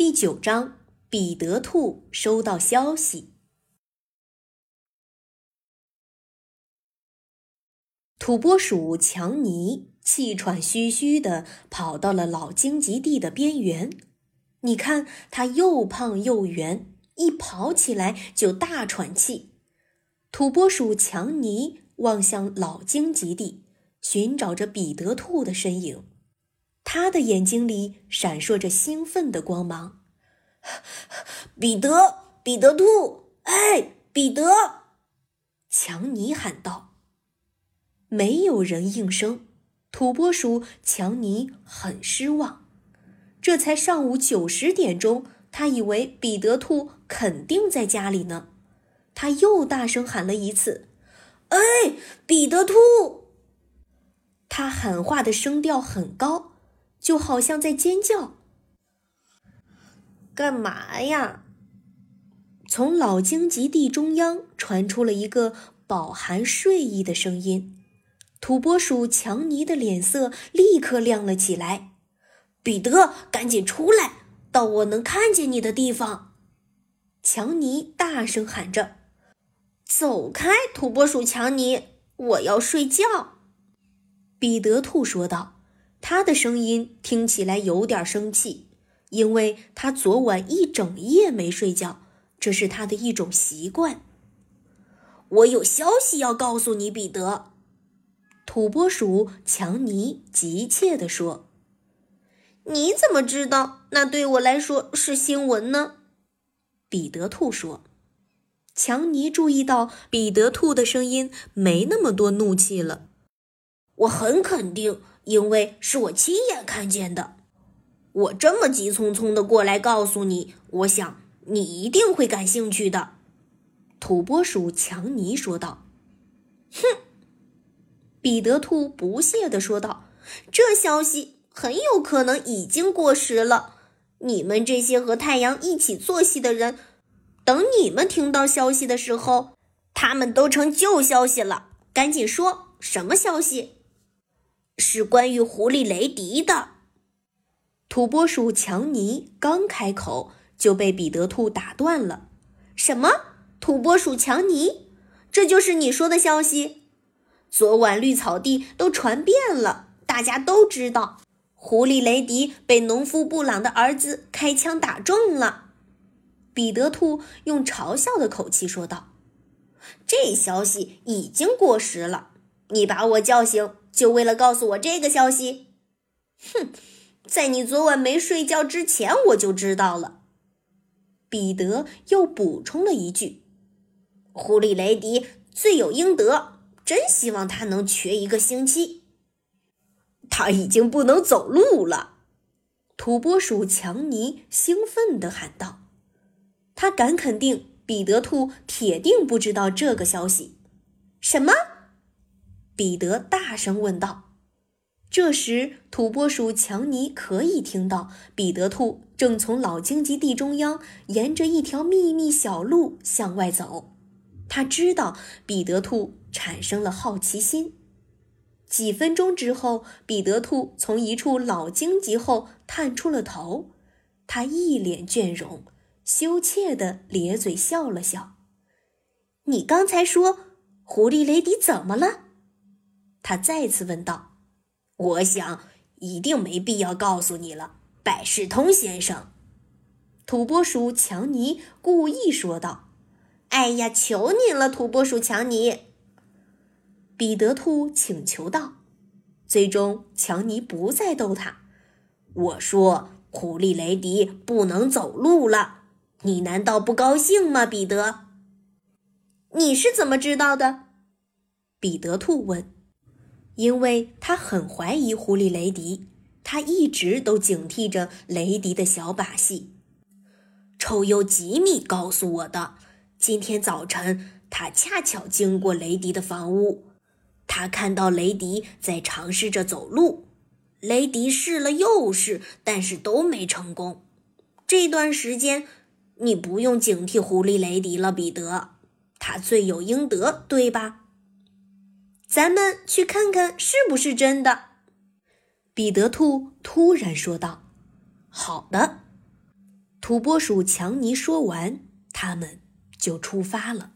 第九章，彼得兔收到消息。土拨鼠强尼气喘吁吁地跑到了老荆棘地的边缘。你看，它又胖又圆，一跑起来就大喘气。土拨鼠强尼望向老荆棘地，寻找着彼得兔的身影。他的眼睛里闪烁着兴奋的光芒。彼得，彼得兔，哎，彼得！强尼喊道。没有人应声。土拨鼠强尼很失望。这才上午九十点钟，他以为彼得兔肯定在家里呢。他又大声喊了一次：“哎，彼得兔！”他喊话的声调很高。就好像在尖叫。干嘛呀？从老荆棘地中央传出了一个饱含睡意的声音。土拨鼠强尼的脸色立刻亮了起来。彼得，赶紧出来，到我能看见你的地方！强尼大声喊着：“走开，土拨鼠强尼，我要睡觉。”彼得兔说道。他的声音听起来有点生气，因为他昨晚一整夜没睡觉，这是他的一种习惯。我有消息要告诉你，彼得。土拨鼠强尼急切地说：“你怎么知道那对我来说是新闻呢？”彼得兔说。强尼注意到彼得兔的声音没那么多怒气了。我很肯定。因为是我亲眼看见的，我这么急匆匆的过来告诉你，我想你一定会感兴趣的。”土拨鼠强尼说道。“哼！”彼得兔不屑地说道，“这消息很有可能已经过时了。你们这些和太阳一起作息的人，等你们听到消息的时候，他们都成旧消息了。赶紧说，什么消息？”是关于狐狸雷迪的。土拨鼠强尼刚开口，就被彼得兔打断了。什么？土拨鼠强尼？这就是你说的消息？昨晚绿草地都传遍了，大家都知道，狐狸雷迪被农夫布朗的儿子开枪打中了。彼得兔用嘲笑的口气说道：“这消息已经过时了，你把我叫醒。”就为了告诉我这个消息，哼，在你昨晚没睡觉之前我就知道了。彼得又补充了一句：“狐狸雷迪罪有应得，真希望他能瘸一个星期。”他已经不能走路了，土拨鼠强尼兴奋地喊道。他敢肯定，彼得兔铁定不知道这个消息。什么？彼得大声问道：“这时，土拨鼠强尼可以听到彼得兔正从老荆棘地中央沿着一条秘密小路向外走。他知道彼得兔产生了好奇心。几分钟之后，彼得兔从一处老荆棘后探出了头，他一脸倦容，羞怯地咧嘴笑了笑。‘你刚才说狐狸雷迪怎么了？’”他再次问道：“我想一定没必要告诉你了，百事通先生。”土拨鼠强尼故意说道：“哎呀，求你了，土拨鼠强尼！”彼得兔请求道。最终，强尼不再逗他。我说：“狐狸雷迪不能走路了，你难道不高兴吗，彼得？”你是怎么知道的？彼得兔问。因为他很怀疑狐狸雷迪，他一直都警惕着雷迪的小把戏。臭鼬吉米告诉我的，今天早晨他恰巧经过雷迪的房屋，他看到雷迪在尝试着走路，雷迪试了又试，但是都没成功。这段时间你不用警惕狐狸雷迪了，彼得，他罪有应得，对吧？咱们去看看是不是真的，彼得兔突然说道：“好的。”土拨鼠强尼说完，他们就出发了。